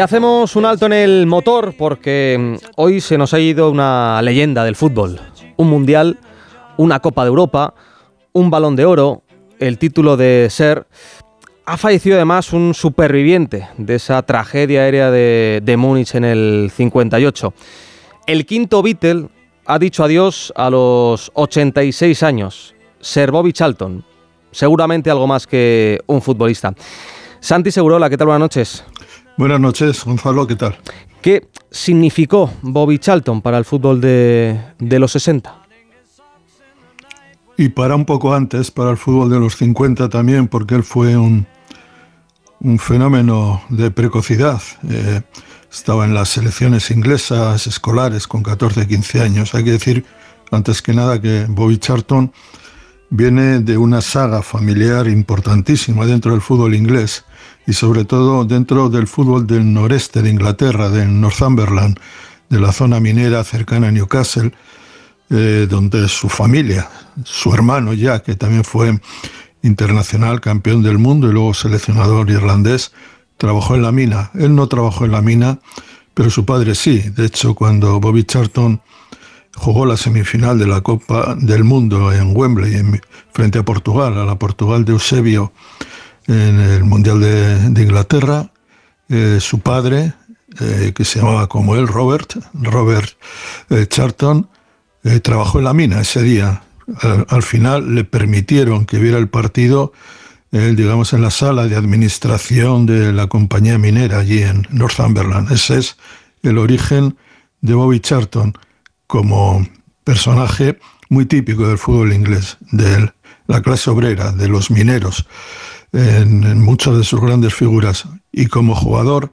Hacemos un alto en el motor porque mm, hoy se nos ha ido una leyenda del fútbol. Un mundial, una Copa de Europa, un balón de oro, el título de ser. Ha fallecido además un superviviente de esa tragedia aérea de, de Múnich en el 58. El quinto Beatle ha dicho adiós a los 86 años. Ser Bobby Charlton. Seguramente algo más que un futbolista. Santi Segurola, ¿qué tal? Buenas noches. Buenas noches, Gonzalo, ¿qué tal? ¿Qué significó Bobby Charlton para el fútbol de, los 60? Y para un poco antes, para el fútbol de los 50 también, porque él fue un, un fenómeno de precocidad. Eh, estaba en las selecciones inglesas escolares con 14, 15 años. Hay que decir, antes que nada, que Bobby Charlton viene de una saga familiar importantísima dentro del fútbol inglés y sobre todo dentro del fútbol del noreste de Inglaterra, de Northumberland, de la zona minera cercana a Newcastle, eh, donde su familia, su hermano ya, que también fue internacional, campeón del mundo y luego seleccionador irlandés, trabajó en la mina. Él no trabajó en la mina, pero su padre sí. De hecho, cuando Bobby Charlton jugó la semifinal de la Copa del Mundo en Wembley, en, frente a Portugal, a la Portugal de Eusebio, en el Mundial de, Inglaterra. Eh, su padre, eh, que se llamaba como él, Robert, Robert eh, Charlton, trabajó en la mina ese día. Al, final le permitieron que viera el partido, digamos, en la sala de administración de la compañía minera allí en Northumberland. Ese es el origen de Bobby Charlton como personaje muy típico del fútbol inglés, de la clase obrera, de los mineros en, muchas de sus grandes figuras. Y como jugador,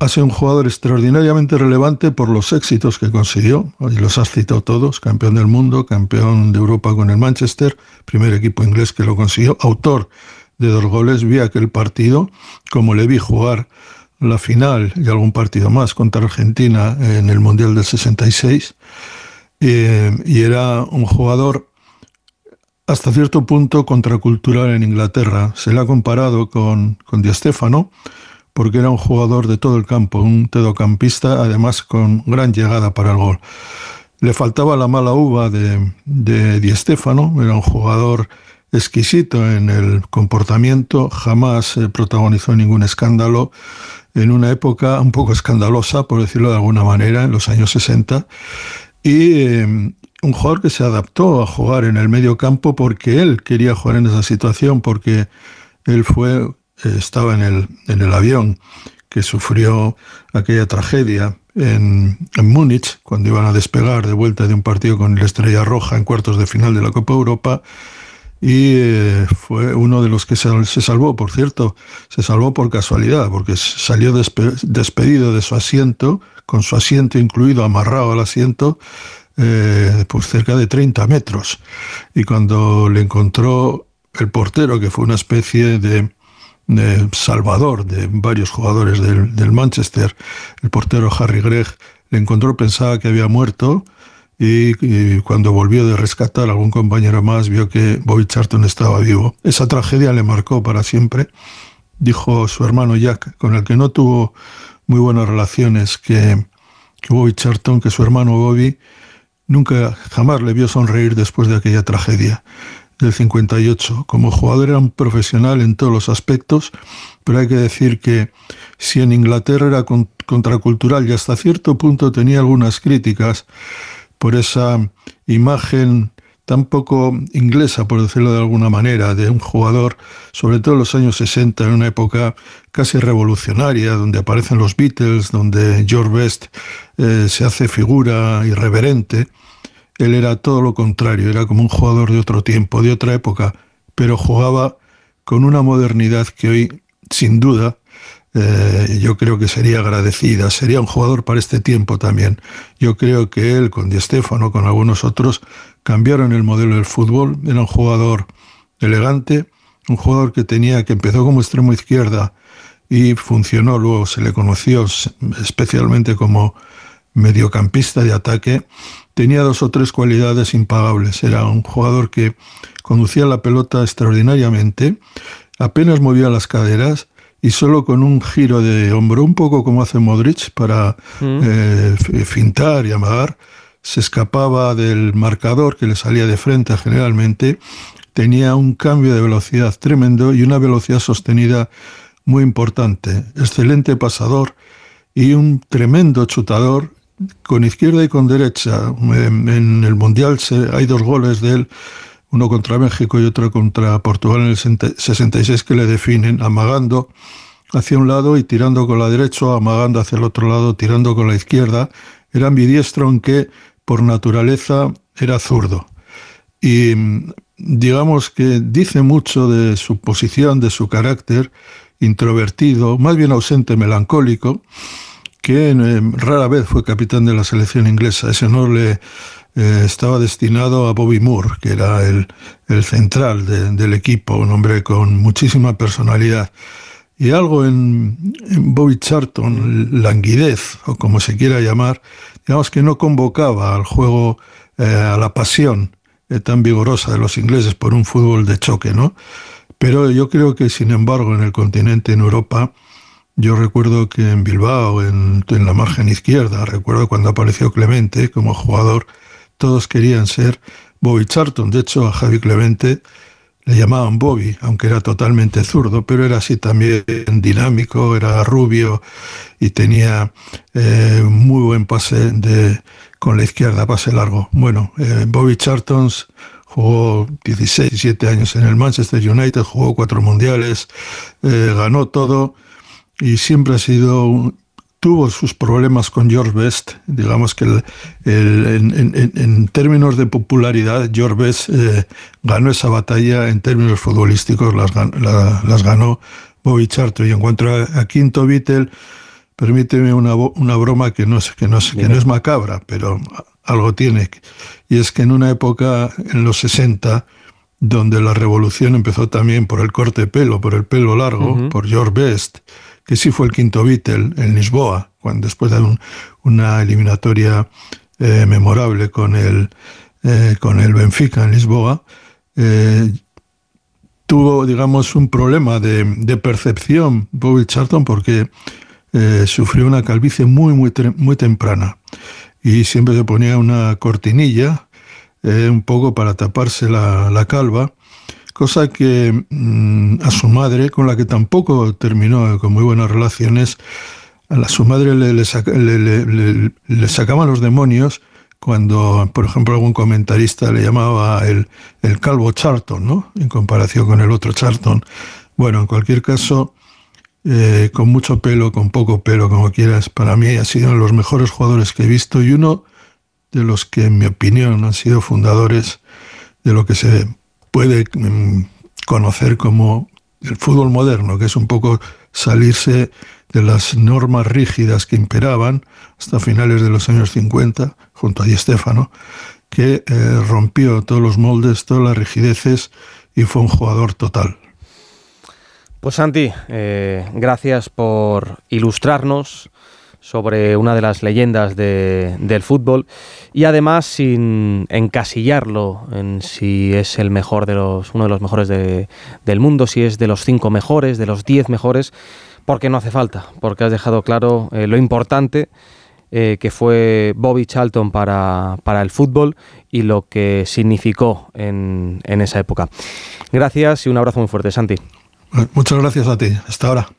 ha sido un jugador extraordinariamente relevante por los éxitos que consiguió, y los has citado todos, campeón del mundo, campeón de Europa con el Manchester, primer equipo inglés que lo consiguió, autor de dos goles, vi aquel partido, como le vi jugar la final y algún partido más contra Argentina en el Mundial del 66, eh, y era un jugador hasta cierto punto contracultural en Inglaterra. Se le ha comparado con, con Di Stefano, porque era un jugador de todo el campo, un tedocampista, además con gran llegada para el gol. Le faltaba la mala uva de, de Di Stefano, era un jugador exquisito en el comportamiento, jamás protagonizó ningún escándalo, en una época un poco escandalosa, por decirlo de alguna manera, en los años 60, y, eh, un jugador que se adaptó a jugar en el medio campo porque él quería jugar en esa situación, porque él fue, eh, estaba en el, en el avión que sufrió aquella tragedia en, en Múnich, cuando iban a despegar de vuelta de un partido con el Estrella Roja en cuartos de final de la Copa Europa, y eh, fue uno de los que se, salvó, por cierto, se salvó por casualidad, porque salió despedido de su asiento, con su asiento incluido amarrado al asiento, pues cerca de 30 metros. Y cuando le encontró el portero, que fue una especie de, salvador de varios jugadores del, Manchester, el portero Harry Gregg, le encontró, pensaba que había muerto. Y, cuando volvió de rescatar a algún compañero más, vio que Bobby Charlton estaba vivo. Esa tragedia le marcó para siempre. Dijo su hermano Jack, con el que no tuvo muy buenas relaciones, que, que Bobby Charlton, que su hermano Bobby Nunca, jamás le vio sonreír después de aquella tragedia del 58. Como jugador era un profesional en todos los aspectos, pero hay que decir que si en Inglaterra era contracultural y hasta cierto punto tenía algunas críticas por esa imagen tan poco inglesa, por decirlo de alguna manera, de un jugador, sobre todo en los años 60, en una época casi revolucionaria, donde aparecen los Beatles, donde George Best eh, se hace figura irreverente. Él era todo lo contrario, era como un jugador de otro tiempo, de otra época, pero jugaba con una modernidad que hoy, sin duda, eh, yo creo que sería agradecida, sería un jugador para este tiempo también. Yo creo que él, con Di Stefano, con algunos otros, cambiaron el modelo del fútbol. Era un jugador elegante, un jugador que tenía, que empezó como extremo izquierda y funcionó, luego se le conoció especialmente como mediocampista de ataque, tenía dos o tres cualidades impagables. Era un jugador que conducía la pelota extraordinariamente, apenas movía las caderas, y solo con un giro de hombro, un poco como hace Modric para mm. eh, fintar y amagar, se escapaba del marcador que le salía de frente generalmente, tenía un cambio de velocidad tremendo y una velocidad sostenida muy importante, excelente pasador y un tremendo chutador con izquierda y con derecha. En, el Mundial hay dos goles de él, uno contra México y otro contra Portugal en el 66 que le definen, amagando hacia un lado y tirando con la derecha, amagando hacia el otro lado, tirando con la izquierda. Era ambidiestro, aunque por naturaleza era zurdo. Y digamos que dice mucho de su posición, de su carácter introvertido, más bien ausente, melancólico, que eh, rara vez fue capitán de la selección inglesa. Ese honor le eh, estaba destinado a Bobby Moore, que era el, central del equipo, un hombre con muchísima personalidad. Y algo en, Bobby Charlton, languidez, o como se quiera llamar, digamos que no convocaba al juego, eh, a la pasión tan vigorosa de los ingleses por un fútbol de choque, ¿no? Pero yo creo que, sin embargo, en el continente, en Europa, yo recuerdo que en Bilbao, en, la margen izquierda, recuerdo cuando apareció Clemente como jugador, todos querían ser Bobby Charlton. De hecho, a Javi Clemente le llamaban Bobby, aunque era totalmente zurdo, pero era así también dinámico, era rubio y tenía eh, muy buen pase de, con la izquierda, pase largo. Bueno, eh, Bobby Charlton jugó 16, 17 años en el Manchester United, jugó cuatro mundiales, eh, ganó todo y siempre ha sido tuvo sus problemas con George Best. Digamos que en, términos de popularidad, George Best eh, ganó esa batalla en términos futbolísticos, las, las ganó Bobby Charlton. Y en cuanto a, Quinto Beatle, permíteme una, una broma que no, que, no, que no es macabra, pero algo tiene. Y es que en una época, en los 60, donde la revolución empezó también por el corte de pelo, por el pelo largo, por George Best, que sí fue el quinto Beatle en Lisboa, cuando, después de una eliminatoria eh, memorable con el, eh, con el Benfica en Lisboa, eh, tuvo, digamos, un problema de, percepción Bobby Charlton porque sufrió una calvicie muy, muy, muy temprana y siempre se ponía una cortinilla un poco para taparse la, la calva cosa que mm, a su madre, con la que tampoco terminó con muy buenas relaciones, a su madre le, le, sacaban los demonios cuando, por ejemplo, algún comentarista le llamaba el, el, calvo Charlton, ¿no? En comparación con el otro Charlton. Bueno, en cualquier caso, eh, con mucho pelo, con poco pelo, como quieras, para mí ha sido uno de los mejores jugadores que he visto y uno de los que, en mi opinión, han sido fundadores de lo que se puede mm, conocer como el fútbol moderno, que es un poco salirse de las normas rígidas que imperaban hasta finales de los años 50, junto a Di Stefano, que eh, rompió todos los moldes, todas las rigideces y fue un jugador total. Pues Santi, eh, gracias por ilustrarnos sobre una de las leyendas del fútbol y además sin encasillarlo en si es el mejor de los, uno de los mejores del mundo, si es de los cinco mejores, de los diez mejores, porque no hace falta, porque has dejado claro eh, lo importante eh, que fue Bobby Charlton para, para, el fútbol y lo que significó en, en esa época. Gracias y un abrazo muy fuerte, Santi. Muchas gracias a ti. Hasta ahora.